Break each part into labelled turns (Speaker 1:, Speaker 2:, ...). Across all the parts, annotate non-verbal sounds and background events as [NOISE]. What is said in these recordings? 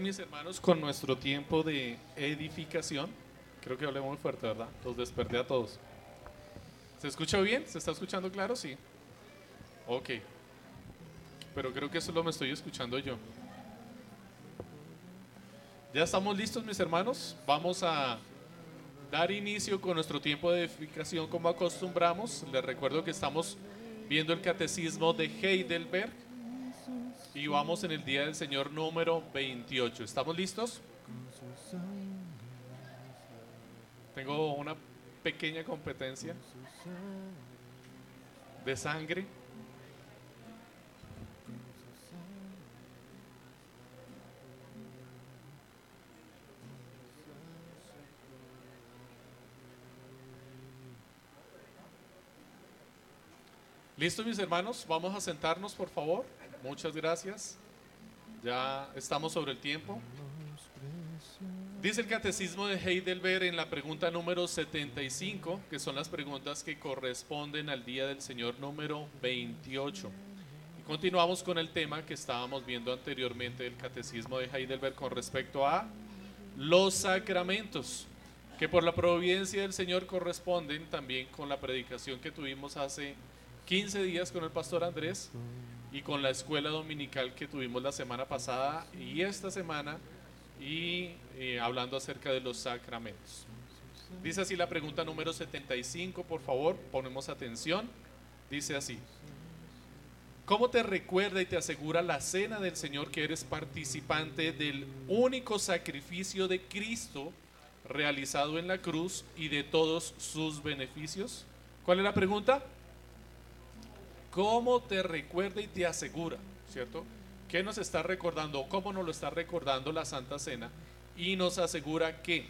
Speaker 1: mis hermanos, con nuestro tiempo de edificación. Creo que hablé muy fuerte, ¿verdad? Los desperté a todos. ¿Se escucha bien? ¿Se está escuchando claro? Sí. Ok. Pero creo que solo me estoy escuchando yo. ¿Ya estamos listos, mis hermanos? Vamos a dar inicio con nuestro tiempo de edificación como acostumbramos. Les recuerdo que estamos viendo el catecismo de Heidelberg y vamos en el Día del Señor número 28. ¿Estamos listos? Tengo una pequeña competencia de sangre. ¿Listo, mis hermanos? Vamos a sentarnos, por favor. Muchas gracias. Ya estamos sobre el tiempo. Dice el catecismo de Heidelberg en la pregunta número 75, que son las preguntas que corresponden al día del Señor número 28. Y continuamos con el tema que estábamos viendo anteriormente del catecismo de Heidelberg con respecto a los sacramentos, que por la providencia del Señor corresponden también con la predicación que tuvimos hace 15 días con el pastor Andrés y con la escuela dominical que tuvimos la semana pasada y esta semana y eh, hablando acerca de los sacramentos. Dice así la pregunta número 75, por favor, ponemos atención. Dice así, ¿cómo te recuerda y te asegura la cena del Señor que eres participante del único sacrificio de Cristo realizado en la cruz y de todos sus beneficios? ¿Cuál es la pregunta? ¿Cómo te recuerda y te asegura? ¿Cierto? ¿Qué nos está recordando? ¿Cómo nos lo está recordando la Santa Cena? Y nos asegura que,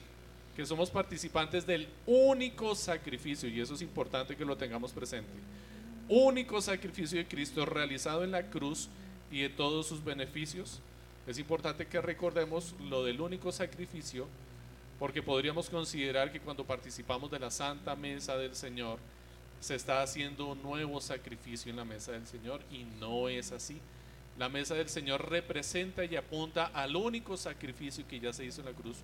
Speaker 1: que somos participantes del único sacrificio, y eso es importante que lo tengamos presente. Único sacrificio de Cristo realizado en la cruz y de todos sus beneficios. Es importante que recordemos lo del único sacrificio, porque podríamos considerar que cuando participamos de la Santa Mesa del Señor, se está haciendo un nuevo sacrificio en la mesa del Señor y no es así. La mesa del Señor representa y apunta al único sacrificio que ya se hizo en la cruz,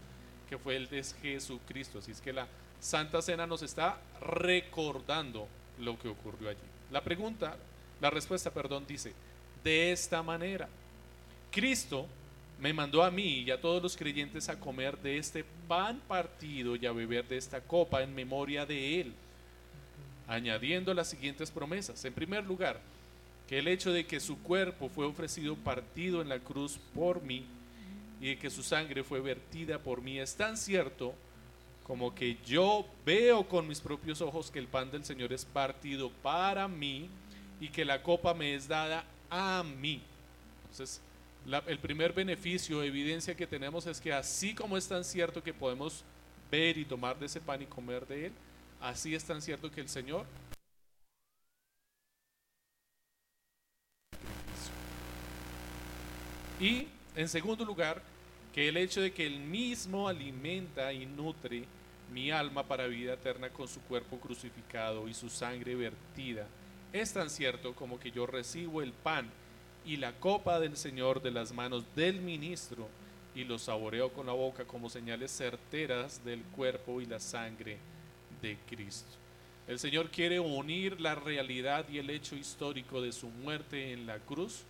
Speaker 1: que fue el de Jesucristo. Así es que la Santa Cena nos está recordando lo que ocurrió allí. La pregunta, la respuesta, perdón, dice, de esta manera, Cristo me mandó a mí y a todos los creyentes a comer de este pan partido y a beber de esta copa en memoria de Él añadiendo las siguientes promesas. En primer lugar, que el hecho de que su cuerpo fue ofrecido partido en la cruz por mí y de que su sangre fue vertida por mí es tan cierto como que yo veo con mis propios ojos que el pan del Señor es partido para mí y que la copa me es dada a mí. Entonces, el primer beneficio, evidencia que tenemos es que así como es tan cierto que podemos ver y tomar de ese pan y comer de él, Así es tan cierto que el Señor Y en segundo lugar, que el hecho de que Él mismo alimenta y nutre mi alma para vida eterna con su cuerpo crucificado y su sangre vertida, es tan cierto como que yo recibo el pan y la copa del Señor de las manos del ministro y lo saboreo con la boca como señales certeras del cuerpo y la sangre Cristo. El Señor quiere unir la realidad y el hecho histórico de su muerte en la cruz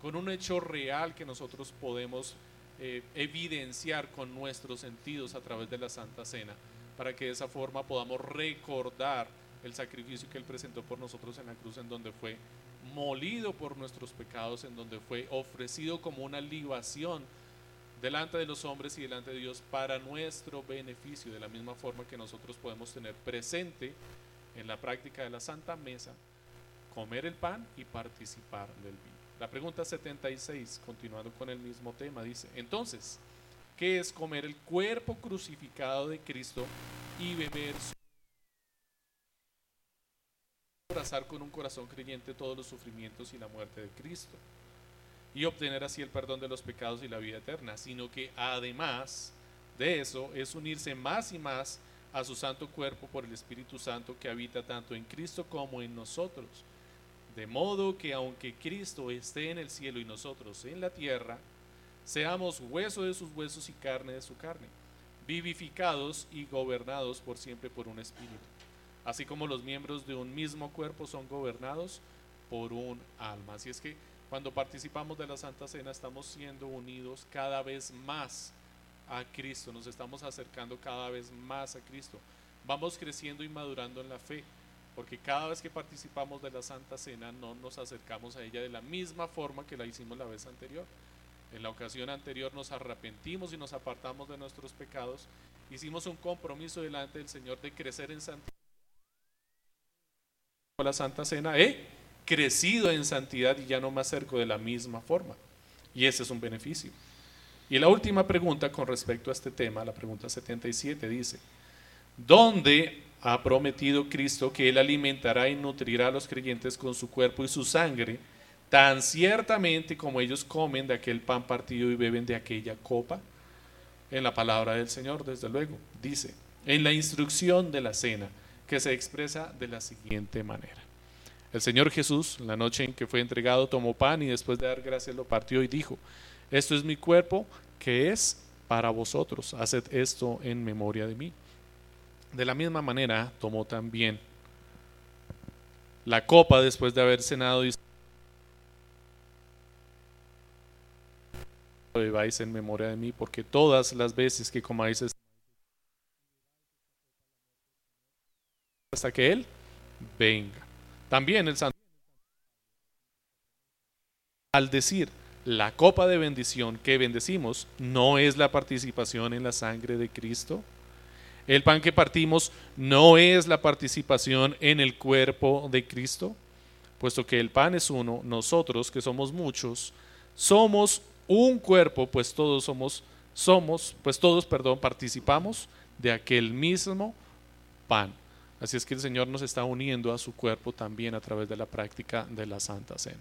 Speaker 1: con un hecho real que nosotros podemos eh, evidenciar con nuestros sentidos a través de la Santa Cena, para que de esa forma podamos recordar el sacrificio que Él presentó por nosotros en la cruz, en donde fue molido por nuestros pecados, en donde fue ofrecido como una libación delante de los hombres y delante de Dios para nuestro beneficio, de la misma forma que nosotros podemos tener presente en la práctica de la Santa Mesa, comer el pan y participar del vino. La pregunta 76, continuando con el mismo tema, dice, entonces, ¿qué es comer el cuerpo crucificado de Cristo y beber su abrazar con un corazón creyente todos los sufrimientos y la muerte de Cristo? Y obtener así el perdón de los pecados y la vida eterna, sino que además de eso es unirse más y más a su santo cuerpo por el Espíritu Santo que habita tanto en Cristo como en nosotros. De modo que aunque Cristo esté en el cielo y nosotros en la tierra, seamos hueso de sus huesos y carne de su carne, vivificados y gobernados por siempre por un espíritu, así como los miembros de un mismo cuerpo son gobernados por un alma. Así es que cuando participamos de la Santa Cena estamos siendo unidos cada vez más a Cristo, nos estamos acercando cada vez más a Cristo. Vamos creciendo y madurando en la fe, porque cada vez que participamos de la Santa Cena no nos acercamos a ella de la misma forma que la hicimos la vez anterior. En la ocasión anterior nos arrepentimos y nos apartamos de nuestros pecados. Hicimos un compromiso delante del Señor de crecer en santidad. La Santa Cena he crecido en santidad y ya no me acerco de la misma forma. Y ese es un beneficio. Y la última pregunta con respecto a este tema, la pregunta 77, dice, ¿dónde ha prometido Cristo que Él alimentará y nutrirá a los creyentes con su cuerpo y su sangre, tan ciertamente como ellos comen de aquel pan partido y beben de aquella copa? En la palabra del Señor, desde luego, dice, en la instrucción de la cena, que se expresa de la siguiente manera. El Señor Jesús, la noche en que fue entregado, tomó pan y después de dar gracias lo partió y dijo, esto es mi cuerpo que es para vosotros. Haced esto en memoria de mí. De la misma manera tomó también la copa después de haber cenado y bebáis en memoria de mí, porque todas las veces que comáis hasta que Él venga. También el Santo al decir la copa de bendición que bendecimos no es la participación en la sangre de Cristo. El pan que partimos no es la participación en el cuerpo de Cristo, puesto que el pan es uno, nosotros que somos muchos, somos un cuerpo, pues todos somos somos, pues todos, perdón, participamos de aquel mismo pan. Así es que el Señor nos está uniendo a su cuerpo también a través de la práctica de la Santa Cena.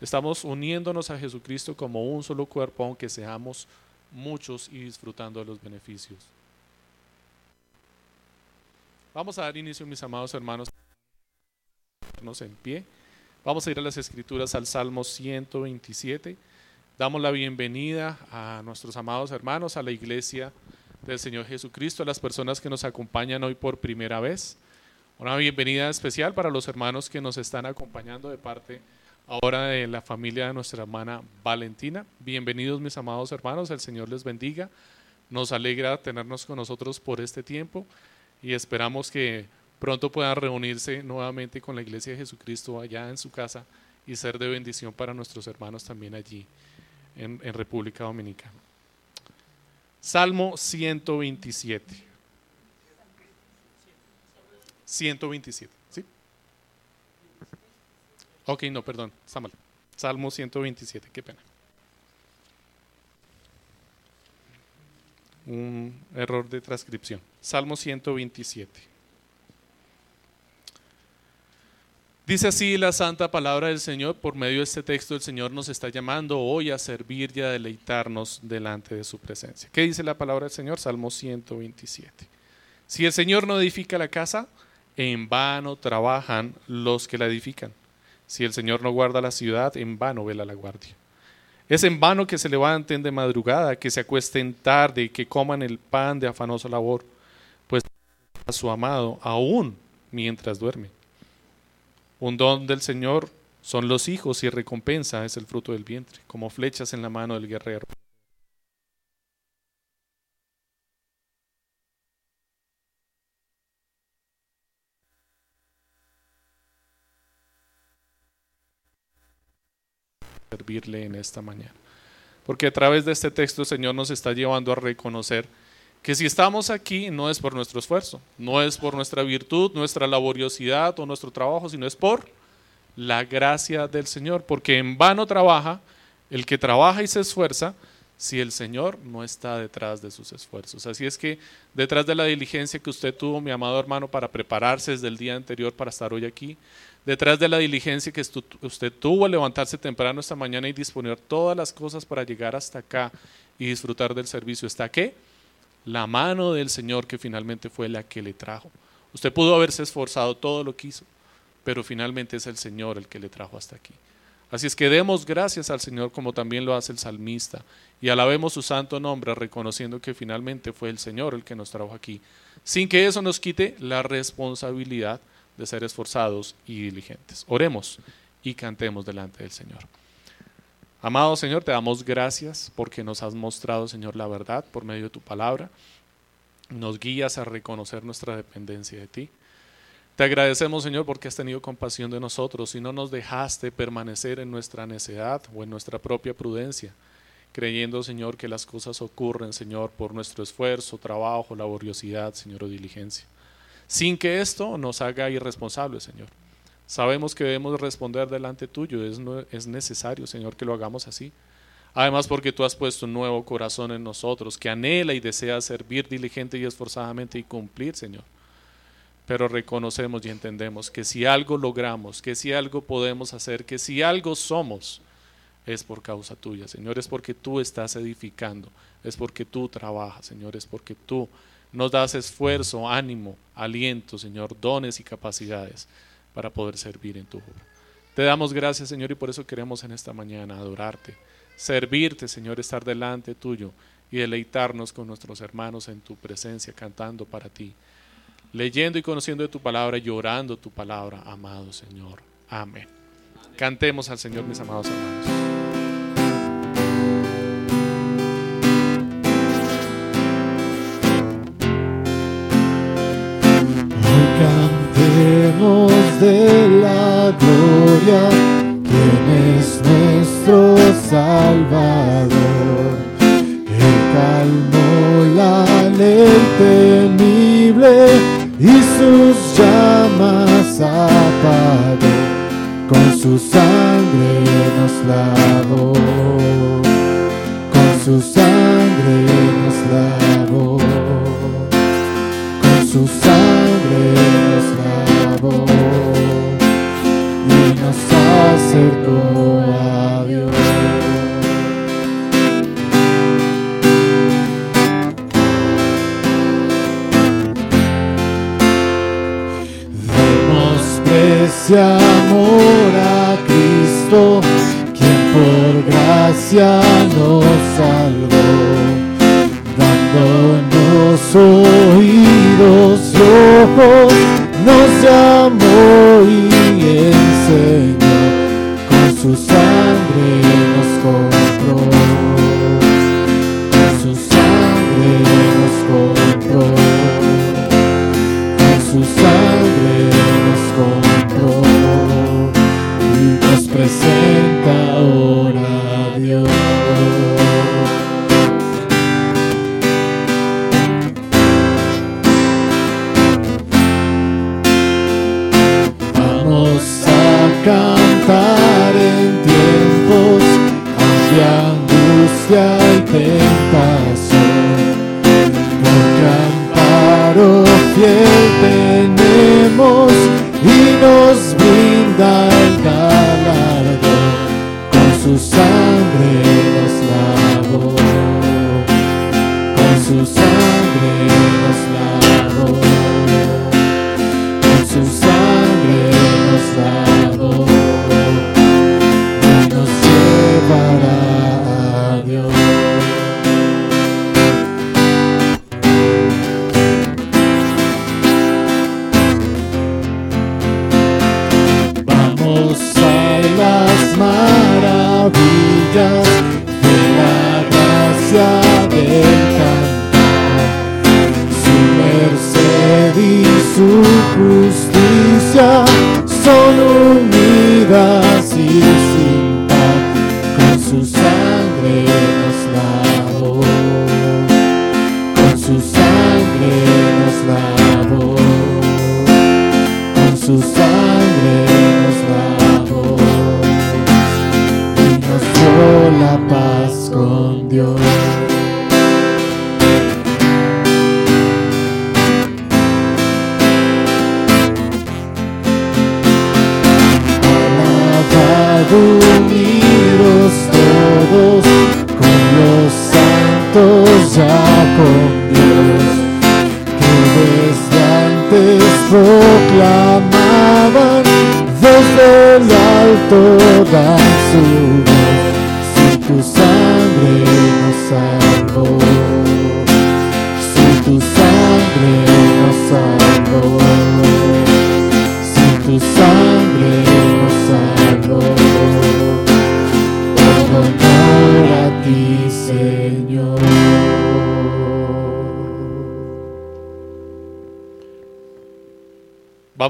Speaker 1: Estamos uniéndonos a Jesucristo como un solo cuerpo, aunque seamos muchos y disfrutando de los beneficios. Vamos a dar inicio, mis amados hermanos, en pie. Vamos a ir a las escrituras al Salmo 127. Damos la bienvenida a nuestros amados hermanos, a la iglesia del Señor Jesucristo, a las personas que nos acompañan hoy por primera vez. Una bienvenida especial para los hermanos que nos están acompañando de parte ahora de la familia de nuestra hermana Valentina. Bienvenidos mis amados hermanos, el Señor les bendiga. Nos alegra tenernos con nosotros por este tiempo y esperamos que pronto puedan reunirse nuevamente con la Iglesia de Jesucristo allá en su casa y ser de bendición para nuestros hermanos también allí en, en República Dominicana. Salmo 127. 127. Ok, no, perdón, está mal. Salmo 127, qué pena. Un error de transcripción. Salmo 127. Dice así la santa palabra del Señor, por medio de este texto el Señor nos está llamando hoy a servir y a deleitarnos delante de su presencia. ¿Qué dice la palabra del Señor? Salmo 127. Si el Señor no edifica la casa, en vano trabajan los que la edifican. Si el Señor no guarda la ciudad, en vano vela la guardia. Es en vano que se levanten de madrugada, que se acuesten tarde, que coman el pan de afanosa labor, pues a su amado aún mientras duerme. Un don del Señor son los hijos y recompensa es el fruto del vientre, como flechas en la mano del guerrero. Servirle en esta mañana. Porque a través de este texto el Señor nos está llevando a reconocer que si estamos aquí no es por nuestro esfuerzo, no es por nuestra virtud, nuestra laboriosidad o nuestro trabajo, sino es por la gracia del Señor. Porque en vano trabaja el que trabaja y se esfuerza si el Señor no está detrás de sus esfuerzos. Así es que detrás de la diligencia que usted tuvo, mi amado hermano, para prepararse desde el día anterior para estar hoy aquí, detrás de la diligencia que usted tuvo al levantarse temprano esta mañana y disponer todas las cosas para llegar hasta acá y disfrutar del servicio, ¿está qué? La mano del Señor que finalmente fue la que le trajo. Usted pudo haberse esforzado todo lo que hizo, pero finalmente es el Señor el que le trajo hasta aquí. Así es que demos gracias al Señor como también lo hace el salmista y alabemos su santo nombre reconociendo que finalmente fue el Señor el que nos trajo aquí, sin que eso nos quite la responsabilidad de ser esforzados y diligentes. Oremos y cantemos delante del Señor. Amado Señor, te damos gracias porque nos has mostrado, Señor, la verdad por medio de tu palabra. Nos guías a reconocer nuestra dependencia de ti. Te agradecemos, Señor, porque has tenido compasión de nosotros y no nos dejaste permanecer en nuestra necedad o en nuestra propia prudencia, creyendo, Señor, que las cosas ocurren, Señor, por nuestro esfuerzo, trabajo, laboriosidad, Señor, o diligencia. Sin que esto nos haga irresponsables, Señor. Sabemos que debemos responder delante tuyo, es, es necesario, Señor, que lo hagamos así. Además, porque tú has puesto un nuevo corazón en nosotros, que anhela y desea servir diligente y esforzadamente y cumplir, Señor pero reconocemos y entendemos que si algo logramos, que si algo podemos hacer, que si algo somos, es por causa tuya, Señor, es porque tú estás edificando, es porque tú trabajas, Señor, es porque tú nos das esfuerzo, ánimo, aliento, Señor, dones y capacidades para poder servir en tu obra. Te damos gracias, Señor, y por eso queremos en esta mañana adorarte, servirte, Señor, estar delante tuyo y deleitarnos con nuestros hermanos en tu presencia, cantando para ti leyendo y conociendo de tu palabra, llorando tu palabra, amado Señor. Amén. Cantemos al Señor, mis amados hermanos.
Speaker 2: Gloria, quien es nuestro Salvador. El calmó la ley temible y sus llamas apagó, con su sangre nos lavó, con su sangre nos lavó, gracia nos salvó, dándonos oídos y ojos,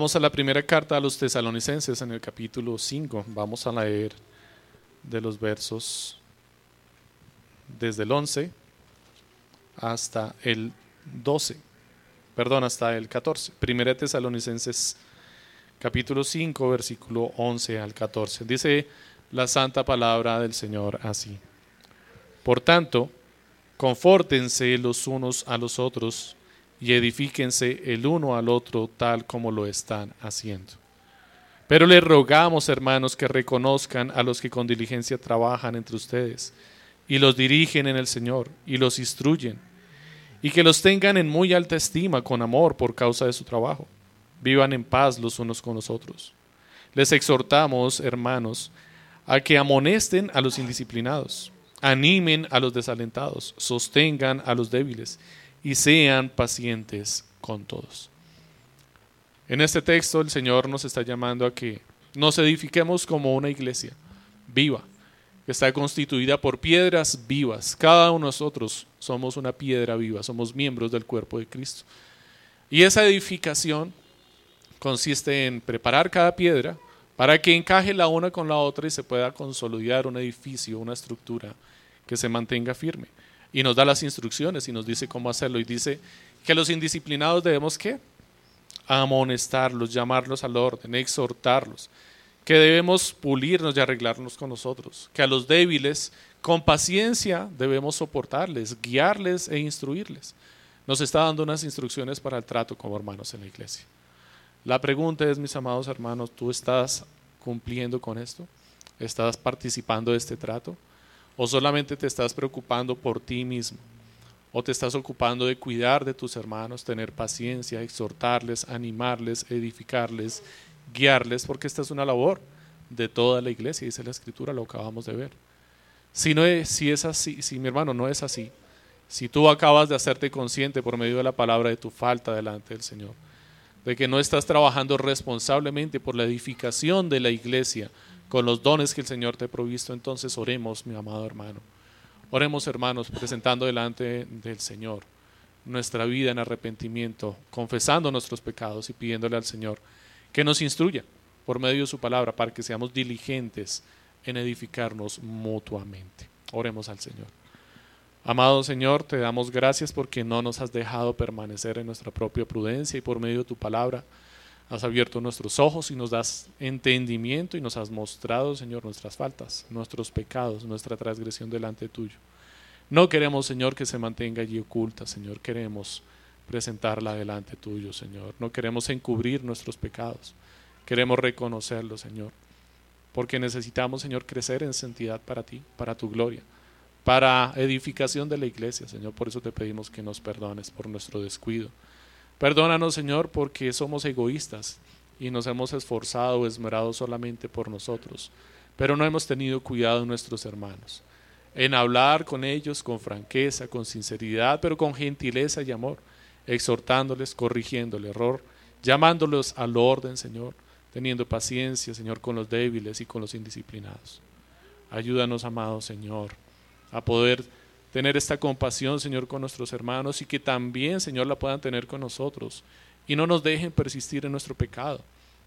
Speaker 2: Vamos a la
Speaker 1: primera carta a los tesalonicenses en el capítulo 5. Vamos a leer de los versos desde el 11 hasta el 12. Perdón, hasta el 14. Primera Tesalonicenses capítulo 5, versículo 11 al 14. Dice la santa palabra del Señor así. Por tanto, confórtense los unos a los otros y edifíquense el uno al otro tal como lo están haciendo. Pero les rogamos, hermanos, que reconozcan a los que con diligencia trabajan entre ustedes y los dirigen en el Señor y los instruyen, y que los tengan en muy alta estima con amor por causa de su trabajo. Vivan en paz los unos con los otros. Les exhortamos, hermanos, a que amonesten a los indisciplinados, animen a los desalentados, sostengan a los débiles y sean pacientes con todos. En este texto el Señor nos está llamando a que nos edifiquemos como una iglesia viva, que está constituida por piedras vivas. Cada uno de nosotros somos una piedra viva, somos miembros del cuerpo de Cristo. Y esa edificación consiste en preparar cada piedra para que encaje la una con la otra y se pueda consolidar un edificio, una estructura que se mantenga firme y nos da las instrucciones y nos dice cómo hacerlo. Y dice que los indisciplinados debemos qué? Amonestarlos, llamarlos al orden, exhortarlos, que debemos pulirnos y arreglarnos con nosotros, que a los débiles con paciencia debemos soportarles, guiarles e instruirles. Nos está dando unas instrucciones para el trato como hermanos en la iglesia. La pregunta es, mis amados hermanos, ¿tú estás cumpliendo con esto? ¿Estás participando de este trato? ¿O solamente te estás preocupando por ti mismo? ¿O te estás ocupando de cuidar de tus hermanos, tener paciencia, exhortarles, animarles, edificarles, guiarles? Porque esta es una labor de toda la iglesia, dice la escritura, lo acabamos de ver. Si, si es así, si mi hermano no es así, si tú acabas de hacerte consciente por medio de la palabra de tu falta delante del Señor, de que no estás trabajando responsablemente por la edificación de la iglesia, con los dones que el Señor te ha provisto, entonces oremos, mi amado hermano. Oremos, hermanos, presentando delante del Señor nuestra vida en arrepentimiento, confesando nuestros pecados y pidiéndole al Señor que nos instruya por medio de su palabra para que seamos diligentes en edificarnos mutuamente. Oremos al Señor. Amado Señor, te damos gracias porque no nos has dejado permanecer en nuestra propia prudencia y por medio de tu palabra Has abierto nuestros ojos y nos das entendimiento y nos has mostrado, Señor, nuestras faltas, nuestros pecados, nuestra transgresión delante tuyo. No queremos, Señor, que se mantenga allí oculta, Señor. Queremos presentarla delante tuyo, Señor. No queremos encubrir nuestros pecados. Queremos reconocerlos, Señor. Porque necesitamos, Señor, crecer en santidad para ti, para tu gloria, para edificación de la iglesia, Señor. Por eso te pedimos que nos perdones por nuestro descuido Perdónanos, Señor, porque somos egoístas y nos hemos esforzado esmerado solamente por nosotros, pero no hemos tenido cuidado de nuestros hermanos, en hablar con ellos con franqueza, con sinceridad, pero con gentileza y amor, exhortándoles, corrigiendo el error, llamándolos al orden, Señor, teniendo paciencia, Señor, con los débiles y con los indisciplinados. Ayúdanos, amado Señor, a poder tener esta compasión, Señor, con nuestros hermanos y que también, Señor, la puedan tener con nosotros. Y no nos dejen persistir en nuestro pecado.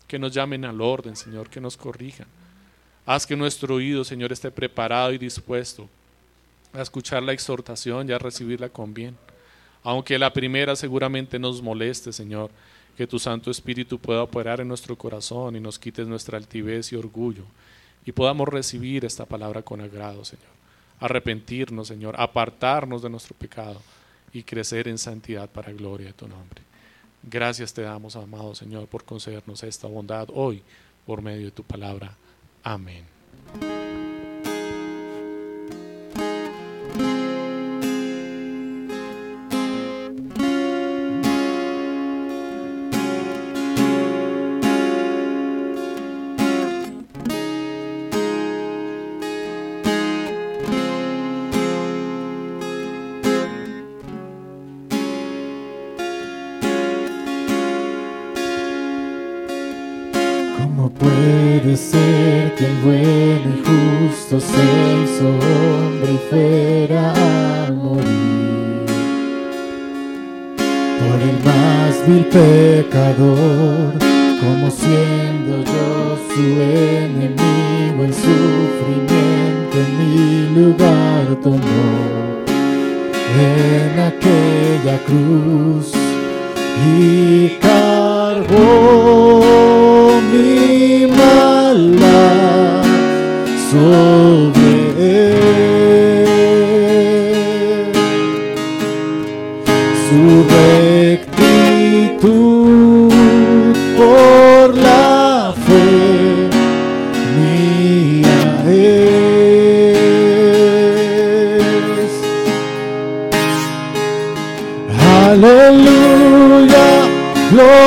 Speaker 1: Que nos llamen al orden, Señor, que nos corrijan. Haz que nuestro oído, Señor, esté preparado y dispuesto a escuchar la exhortación y a recibirla con bien. Aunque la primera seguramente nos moleste, Señor, que tu Santo Espíritu pueda operar en nuestro corazón y nos quites nuestra altivez y orgullo y podamos recibir esta palabra con agrado, Señor arrepentirnos, Señor, apartarnos de nuestro pecado y crecer en santidad para gloria de tu nombre. Gracias te damos, amado Señor, por concedernos esta bondad hoy por medio de tu palabra. Amén.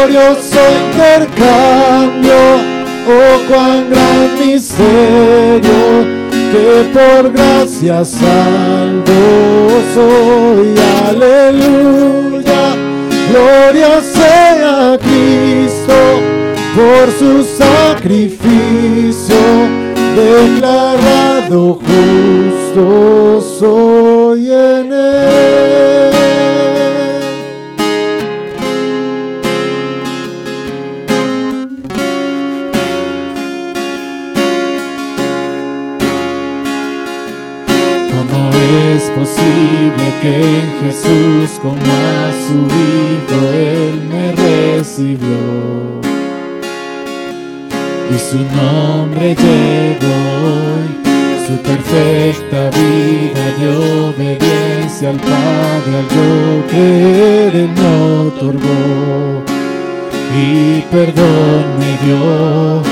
Speaker 2: Glorioso intercambio, oh cuán gran misterio, que por gracia salvo soy. Aleluya, gloria sea Cristo por su sacrificio, declarado justo soy en él. Que en Jesús como a su Hijo Él me recibió? Y su nombre llevó hoy, su perfecta vida de obediencia al Padre, al yo que Él me otorgó. Y perdón me dio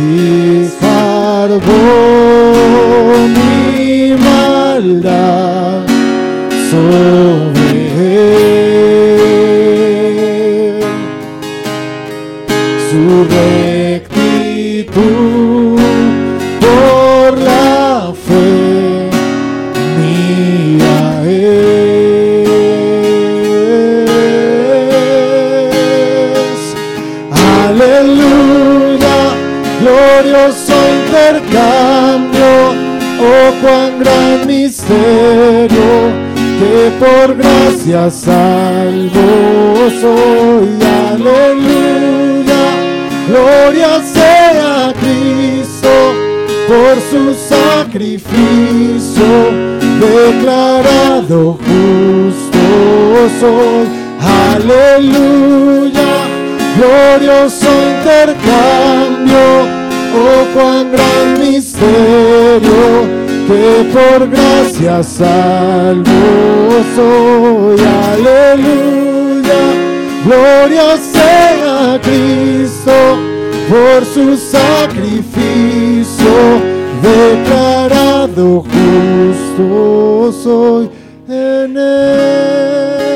Speaker 2: y cargó mi maldad sobre él. Su rectitud por la fe mía es. Aleluya, glorioso intercambio, oh cuán gran misterio, por gracia salvo soy. Aleluya, gloria sea Cristo por su sacrificio, declarado justo soy. Aleluya, glorioso intercambio, oh cuán gran misterio, que por gracia salvo soy. Aleluya, gloria sea a Cristo por su sacrificio, declarado justo soy en él.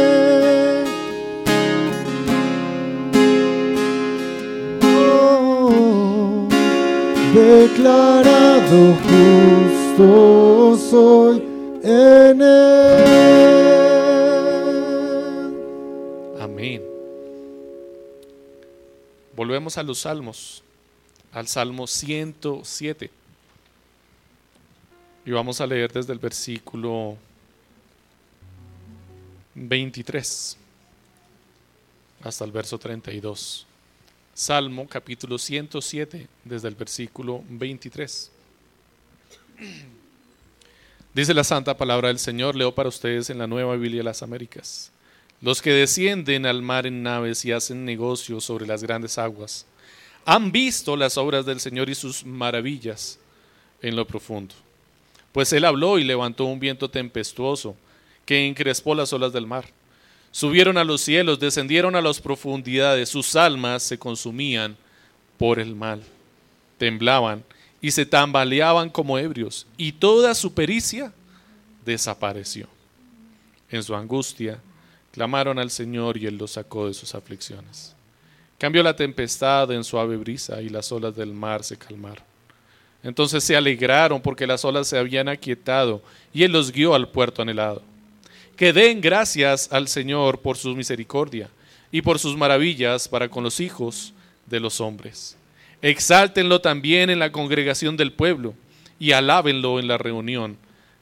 Speaker 2: Oh, declarado justo soy en él.
Speaker 1: Amén. Volvemos a los salmos, al Salmo 107. Y vamos a leer desde el versículo 23 hasta el verso 32. Salmo capítulo 107 desde el versículo 23. [CLEARS THROAT] Dice la santa palabra del Señor, leo para ustedes en la Nueva Biblia de las Américas. Los que descienden al mar en naves y hacen negocios sobre las grandes aguas, han visto las obras del Señor y sus maravillas en lo profundo. Pues Él habló y levantó un viento tempestuoso que encrespó las olas del mar. Subieron a los cielos, descendieron a las profundidades, sus almas se consumían por el mal. Temblaban y se tambaleaban como ebrios, y toda su pericia desapareció. En su angustia clamaron al Señor y Él los sacó de sus aflicciones. Cambió la tempestad en suave brisa y las olas del mar se calmaron. Entonces se alegraron porque las olas se habían aquietado y Él los guió al puerto anhelado. Que den gracias al Señor por su misericordia y por sus maravillas para con los hijos de los hombres. Exáltenlo también en la congregación del pueblo y alábenlo en la reunión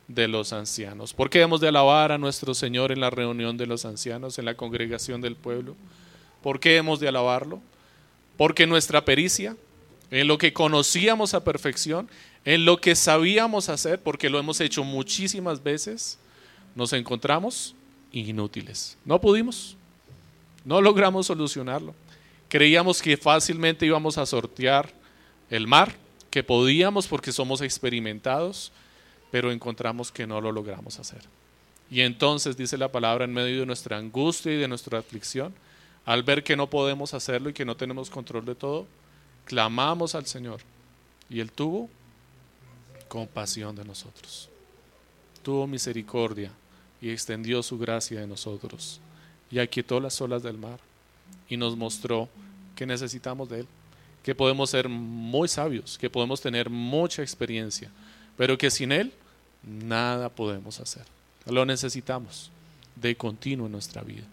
Speaker 1: de los ancianos. ¿Por qué hemos de alabar a nuestro Señor en la reunión de los ancianos, en la congregación del pueblo? ¿Por qué hemos de alabarlo? Porque nuestra pericia, en lo que conocíamos a perfección, en lo que sabíamos hacer, porque lo hemos hecho muchísimas veces, nos encontramos inútiles. No pudimos, no logramos solucionarlo. Creíamos que fácilmente íbamos a sortear el mar, que podíamos porque somos experimentados, pero encontramos que no lo logramos hacer. Y entonces dice la palabra en medio de nuestra angustia y de nuestra aflicción, al ver que no podemos hacerlo y que no tenemos control de todo, clamamos al Señor. Y Él tuvo compasión de nosotros. Tuvo misericordia y extendió su gracia de nosotros. Y aquietó las olas del mar y nos mostró que necesitamos de Él, que podemos ser muy sabios, que podemos tener mucha experiencia, pero que sin Él nada podemos hacer. Lo necesitamos de continuo en nuestra vida.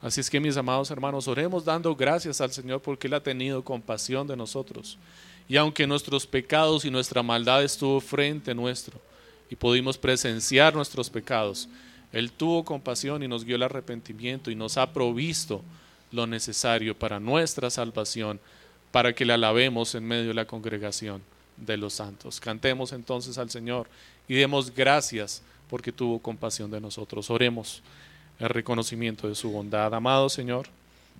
Speaker 1: Así es que mis amados hermanos, oremos dando gracias al Señor porque Él ha tenido compasión de nosotros. Y aunque nuestros pecados y nuestra maldad estuvo frente nuestro y pudimos presenciar nuestros pecados, Él tuvo compasión y nos dio el arrepentimiento y nos ha provisto lo necesario para nuestra salvación, para que le alabemos en medio de la congregación de los santos. Cantemos entonces al Señor y demos gracias porque tuvo compasión de nosotros. Oremos el reconocimiento de su bondad. Amado Señor,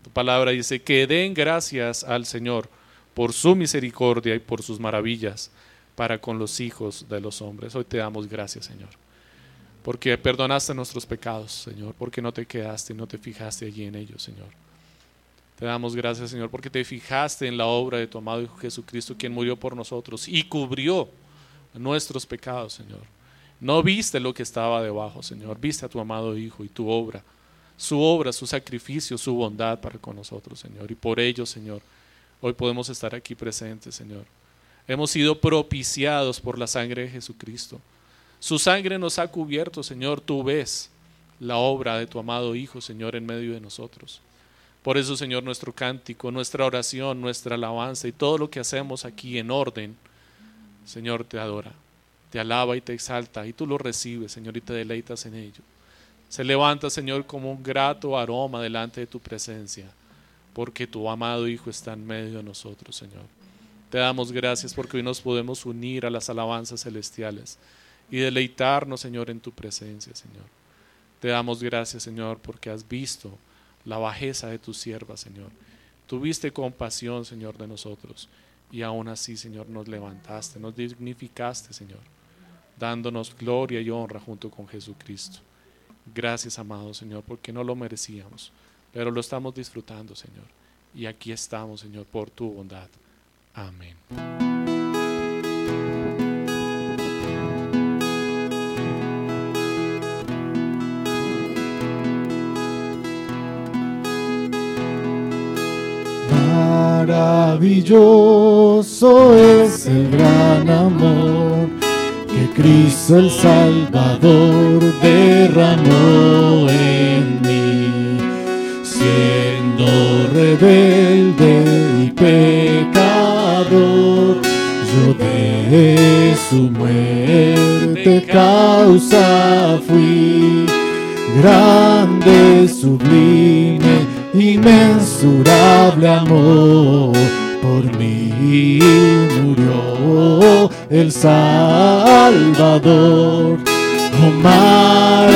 Speaker 1: tu palabra dice que den gracias al Señor por su misericordia y por sus maravillas para con los hijos de los hombres. Hoy te damos gracias, Señor, porque perdonaste nuestros pecados, Señor, porque no te quedaste no te fijaste allí en ellos, Señor. Te damos gracias, Señor, porque te fijaste en la obra de tu amado Hijo Jesucristo, quien murió por nosotros y cubrió nuestros pecados, Señor. No viste lo que estaba debajo, Señor. Viste a tu amado Hijo y tu obra, su obra, su sacrificio, su bondad para con nosotros, Señor. Y por ello, Señor, hoy podemos estar aquí presentes, Señor. Hemos sido propiciados por la sangre de Jesucristo. Su sangre nos ha cubierto, Señor. Tú ves la obra de tu amado Hijo, Señor, en medio de nosotros. Por eso, Señor, nuestro cántico, nuestra oración, nuestra alabanza y todo lo que hacemos aquí en orden, Señor, te adora te alaba y te exalta y tú lo recibes, Señor, y te deleitas en ello. Se levanta, Señor, como un grato aroma delante de tu presencia, porque tu amado Hijo está en medio de nosotros, Señor. Te damos gracias porque hoy nos podemos unir a las alabanzas celestiales y deleitarnos, Señor, en tu presencia, Señor. Te damos gracias, Señor, porque has visto la bajeza de tu sierva, Señor. Tuviste compasión, Señor, de nosotros. Y aún así, Señor, nos levantaste, nos dignificaste, Señor dándonos gloria y honra junto con Jesucristo. Gracias, amado Señor, porque no lo merecíamos, pero lo estamos disfrutando, Señor. Y aquí estamos, Señor, por tu bondad. Amén. Maravilloso es el gran amor Cristo el Salvador derramó en mí, siendo rebelde y pecador, yo de su muerte causa fui, grande, sublime, inmensurable amor por mí murió el Salvador. Oh maravilla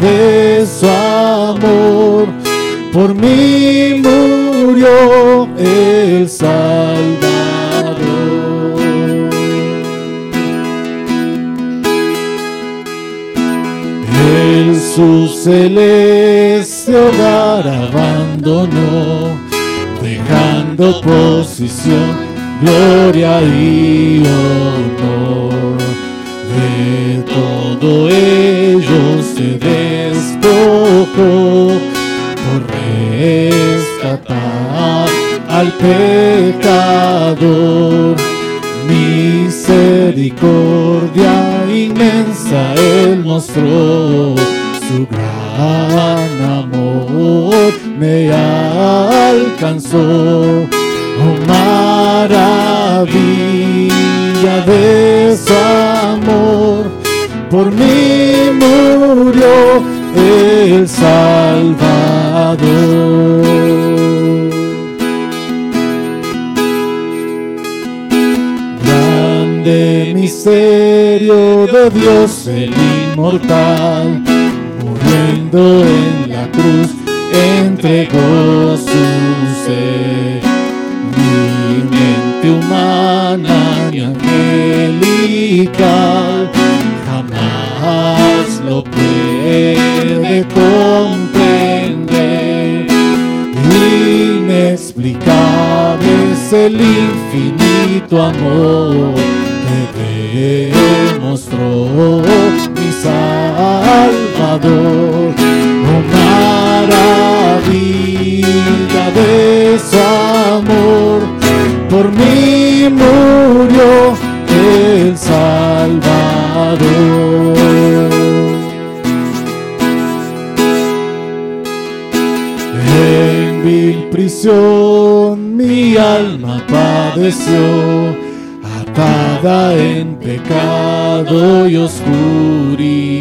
Speaker 1: de su amor, por mí murió el Salvador. Su celeste hogar abandonó dejando posición, gloria y honor. De todo ello se despojó por rescatar al pecador. Misericordia inmensa él mostró su gran amor me alcanzó
Speaker 2: Oh maravilla de su amor, por mí murió el Salvador. Grande misterio de Dios el inmortal, en la cruz, entregó su ser. Mi mente humana y angelical jamás lo puede comprender. Inexplicable es el infinito amor que demostró mi Salvador. Maravilla de su amor, por mí murió el Salvador. En vil prisión mi alma padeció, atada en pecado y oscuridad.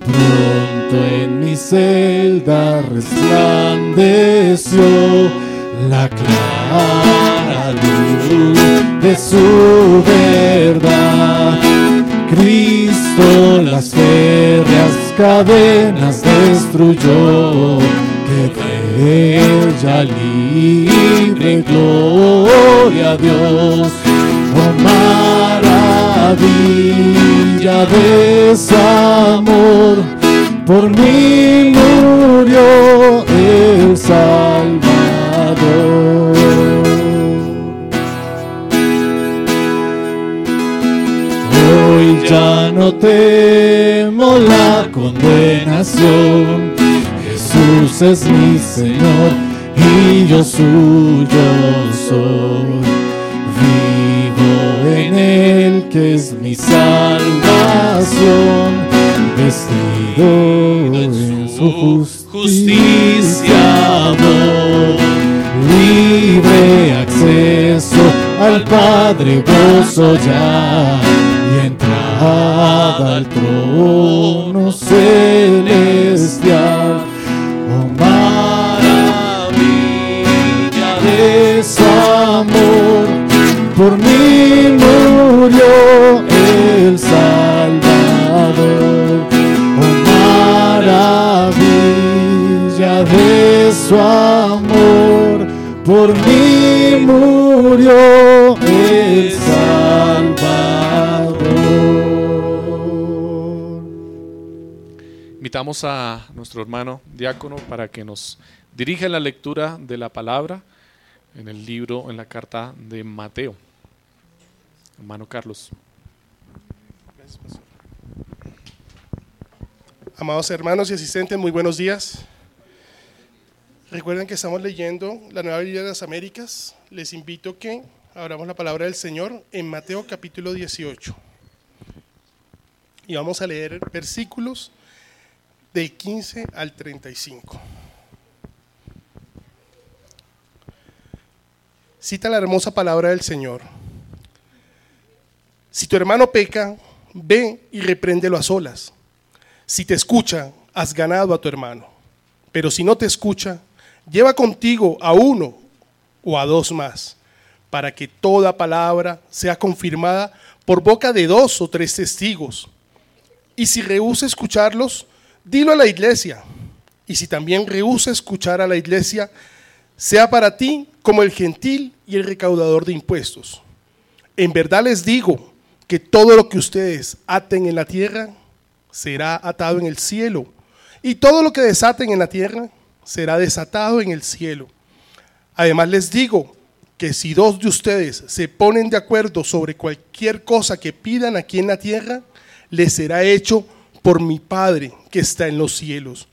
Speaker 2: Pronto en mi celda resplandeció la clara luz de su verdad. Cristo las férreas cadenas destruyó, que de ella libre gloria a Dios. Oh maravilla de su amor, por mí murió el Salvador. Hoy ya no temo la condenación. Jesús es mi Señor y yo suyo soy. Vivo en Él que es mi salvación, vestido en su justicia, amor. Libre acceso al Padre gozo ya y entrada al trono celestial. Murió el Salvador. Oh maravilla de su amor, por mí murió el Salvador.
Speaker 1: Invitamos a nuestro hermano diácono para que nos dirija la lectura de la palabra en el libro, en la carta de Mateo. Hermano Carlos.
Speaker 3: Amados hermanos y asistentes, muy buenos días. Recuerden que estamos leyendo la Nueva Biblia de las Américas. Les invito que abramos la palabra del Señor en Mateo capítulo 18. Y vamos a leer versículos del 15 al 35. Cita la hermosa palabra del Señor. Si tu hermano peca, ve y repréndelo a solas. Si te escucha, has ganado a tu hermano. Pero si no te escucha, lleva contigo a uno o a dos más, para que toda palabra sea confirmada por boca de dos o tres testigos. Y si rehúsa escucharlos, dilo a la iglesia. Y si también rehúsa escuchar a la iglesia, sea para ti como el gentil y el recaudador de impuestos. En verdad les digo que todo lo que ustedes aten en la tierra será atado en el cielo, y todo lo que desaten en la tierra será desatado en el cielo. Además les digo que si dos de ustedes se ponen de acuerdo sobre cualquier cosa que pidan aquí en la tierra, les será hecho por mi Padre que está en los cielos.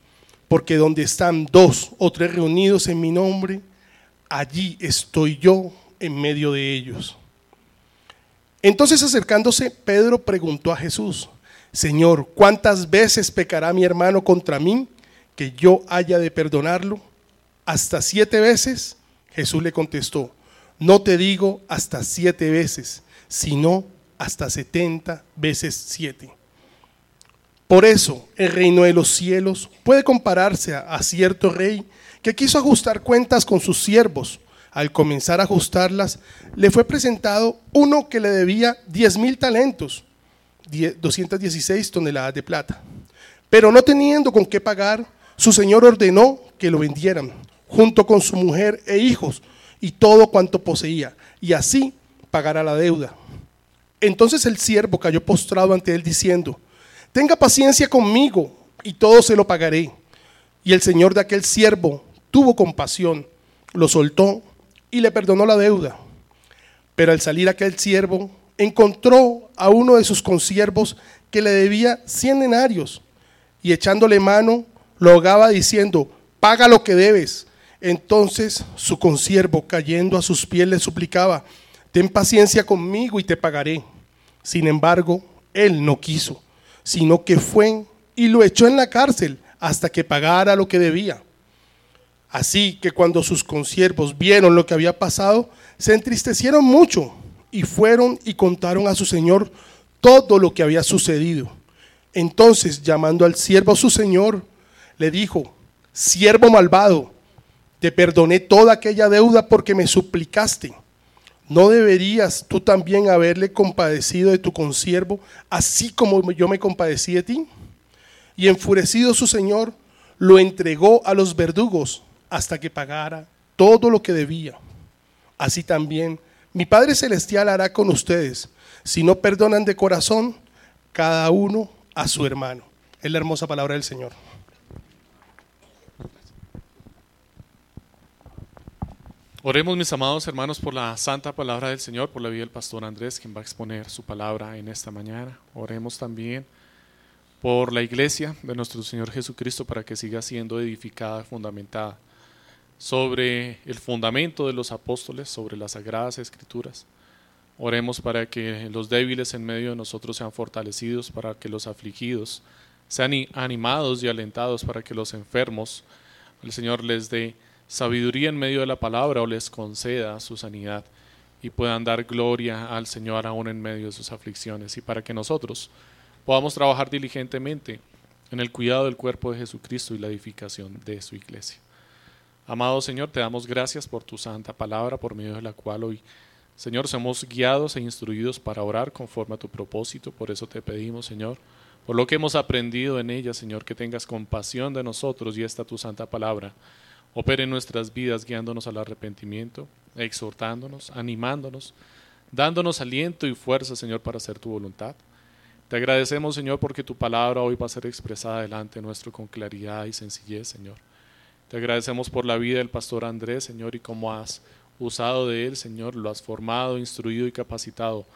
Speaker 3: Porque donde están dos o tres reunidos en mi nombre, allí estoy yo en medio de ellos. Entonces acercándose, Pedro preguntó a Jesús, Señor, ¿cuántas veces pecará mi hermano contra mí que yo haya de perdonarlo? ¿Hasta siete veces? Jesús le contestó, no te digo hasta siete veces, sino hasta setenta veces siete. Por eso el reino de los cielos puede compararse a, a cierto rey que quiso ajustar cuentas con sus siervos. Al comenzar a ajustarlas, le fue presentado uno que le debía diez mil talentos, 216 toneladas de plata. Pero no teniendo con qué pagar, su señor ordenó que lo vendieran, junto con su mujer e hijos, y todo cuanto poseía, y así pagará la deuda. Entonces el siervo cayó postrado ante él diciendo, tenga paciencia conmigo, y todo se lo pagaré. Y el señor de aquel siervo tuvo compasión, lo soltó y le perdonó la deuda. Pero al salir aquel siervo, encontró a uno de sus consiervos que le debía cien denarios, y echándole mano, lo ahogaba diciendo, paga lo que debes. Entonces su consiervo, cayendo a sus pies, le suplicaba, ten paciencia conmigo y te pagaré. Sin embargo, él no quiso, sino que fue y lo echó en la cárcel hasta que pagara lo que debía. Así que cuando sus consiervos vieron lo que había pasado, se entristecieron mucho y fueron y contaron a su señor todo lo que había sucedido. Entonces, llamando al siervo su señor, le dijo, siervo malvado, te perdoné toda aquella deuda porque me suplicaste. ¿No deberías tú también haberle compadecido de tu consiervo, así como yo me compadecí de ti? Y enfurecido su señor, lo entregó a los verdugos hasta que pagara todo lo que debía. Así también mi Padre Celestial hará con ustedes si no perdonan de corazón cada uno a su hermano. Es la hermosa palabra del Señor.
Speaker 1: Oremos, mis amados hermanos, por la santa palabra del Señor, por la vida del pastor Andrés, quien va a exponer su palabra en esta mañana. Oremos también por la iglesia de nuestro Señor Jesucristo para que siga siendo edificada, fundamentada sobre el fundamento de los apóstoles, sobre las sagradas escrituras. Oremos para que los débiles en medio de nosotros sean fortalecidos, para que los afligidos sean animados y alentados, para que los enfermos, el Señor les dé sabiduría en medio de la palabra o les conceda su sanidad y puedan dar gloria al Señor aún en medio de sus aflicciones y para que nosotros podamos trabajar diligentemente en el cuidado del cuerpo de Jesucristo y la edificación de su iglesia. Amado Señor, te damos gracias por tu santa palabra, por medio de la cual hoy, Señor, somos guiados e instruidos para orar conforme a tu propósito. Por eso te pedimos, Señor, por lo que hemos aprendido en ella, Señor, que tengas compasión de nosotros y esta tu santa palabra opere en nuestras vidas guiándonos al arrepentimiento, exhortándonos, animándonos, dándonos aliento y fuerza, Señor, para hacer tu voluntad. Te agradecemos, Señor, porque tu palabra hoy va a ser expresada delante nuestro con claridad y sencillez, Señor. Te agradecemos por la vida del pastor Andrés, Señor, y cómo has usado de él, Señor, lo has formado, instruido y capacitado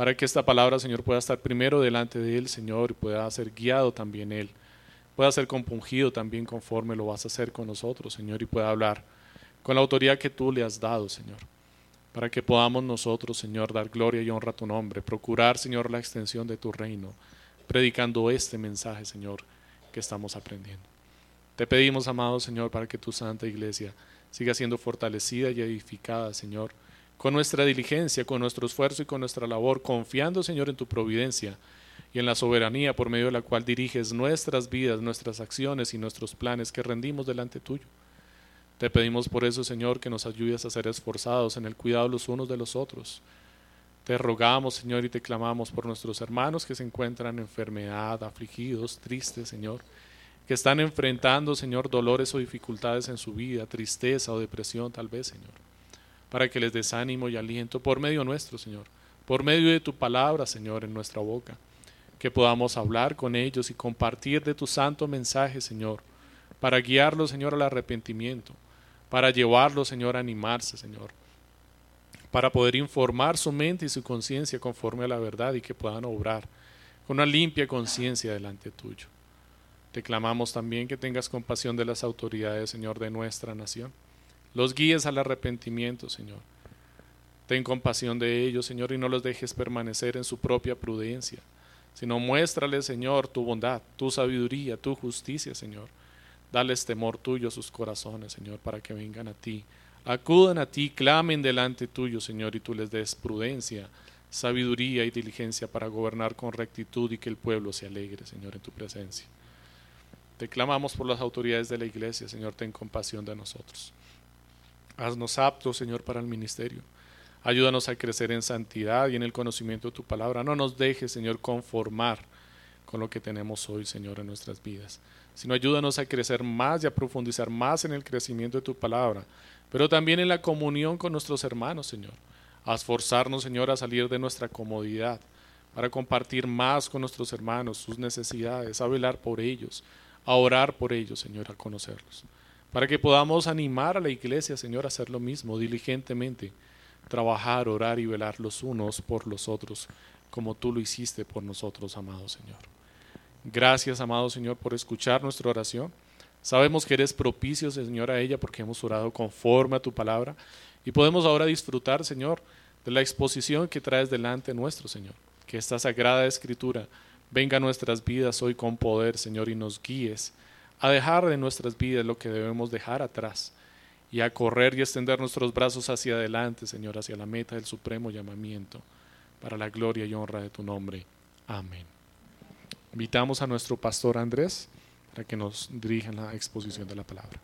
Speaker 1: para que esta palabra, Señor, pueda estar primero delante de él, Señor, y pueda ser guiado también él, pueda ser compungido también conforme lo vas a hacer con nosotros, Señor, y pueda hablar con la autoridad que tú le has dado, Señor, para que podamos nosotros, Señor, dar gloria y honra a tu nombre, procurar, Señor, la extensión de tu reino, predicando este mensaje, Señor, que estamos aprendiendo. Te pedimos, amado Señor, para que tu santa iglesia siga siendo fortalecida y edificada, Señor, con nuestra diligencia, con nuestro esfuerzo y con nuestra labor, confiando, Señor, en tu providencia y en la soberanía por medio de la cual diriges nuestras vidas, nuestras acciones y nuestros planes que rendimos delante tuyo. Te pedimos por eso, Señor, que nos ayudes a ser esforzados en el cuidado los unos de los otros. Te rogamos, Señor, y te clamamos por nuestros hermanos que se encuentran en enfermedad, afligidos, tristes, Señor que están enfrentando, Señor, dolores o dificultades en su vida, tristeza o depresión tal vez, Señor, para que les des ánimo y aliento por medio nuestro, Señor, por medio de tu palabra, Señor, en nuestra boca, que podamos hablar con ellos y compartir de tu santo mensaje, Señor, para guiarlos, Señor, al arrepentimiento, para llevarlos, Señor, a animarse, Señor, para poder informar su mente y su conciencia conforme a la verdad y que puedan obrar con una limpia conciencia delante tuyo. Te clamamos también que tengas compasión de las autoridades, Señor, de nuestra nación. Los guíes al arrepentimiento, Señor. Ten compasión de ellos, Señor, y no los dejes permanecer en su propia prudencia, sino muéstrales, Señor, tu bondad, tu sabiduría, tu justicia, Señor. Dales temor tuyo a sus corazones, Señor, para que vengan a ti acudan a ti, clamen delante tuyo, Señor, y tú les des prudencia, sabiduría y diligencia para gobernar con rectitud y que el pueblo se alegre, Señor, en tu presencia. Te clamamos por las autoridades de la iglesia, Señor, ten compasión de nosotros. Haznos aptos, Señor, para el ministerio. Ayúdanos a crecer en santidad y en el conocimiento de tu palabra. No nos dejes, Señor, conformar con lo que tenemos hoy, Señor, en nuestras vidas, sino ayúdanos a crecer más y a profundizar más en el crecimiento de tu palabra, pero también en la comunión con nuestros hermanos, Señor. A esforzarnos, Señor, a salir de nuestra comodidad, para compartir más con nuestros hermanos sus necesidades, a velar por ellos, a orar por ellos, Señor, a conocerlos. Para que podamos animar a la iglesia, Señor, a hacer lo mismo diligentemente trabajar, orar y velar los unos por los otros, como tú lo hiciste por nosotros, amado Señor. Gracias, amado Señor, por escuchar nuestra oración. Sabemos que eres propicio, Señor, a ella porque hemos orado conforme a tu palabra y podemos ahora disfrutar, Señor, de la exposición que traes delante nuestro, Señor. Que esta sagrada escritura venga a nuestras vidas hoy con poder, Señor, y nos guíes a dejar de nuestras vidas lo que debemos dejar atrás y a correr y extender nuestros brazos hacia adelante, Señor, hacia la meta del supremo llamamiento, para la gloria y honra de tu nombre. Amén. Invitamos a nuestro pastor Andrés para que nos dirija en la exposición de la palabra.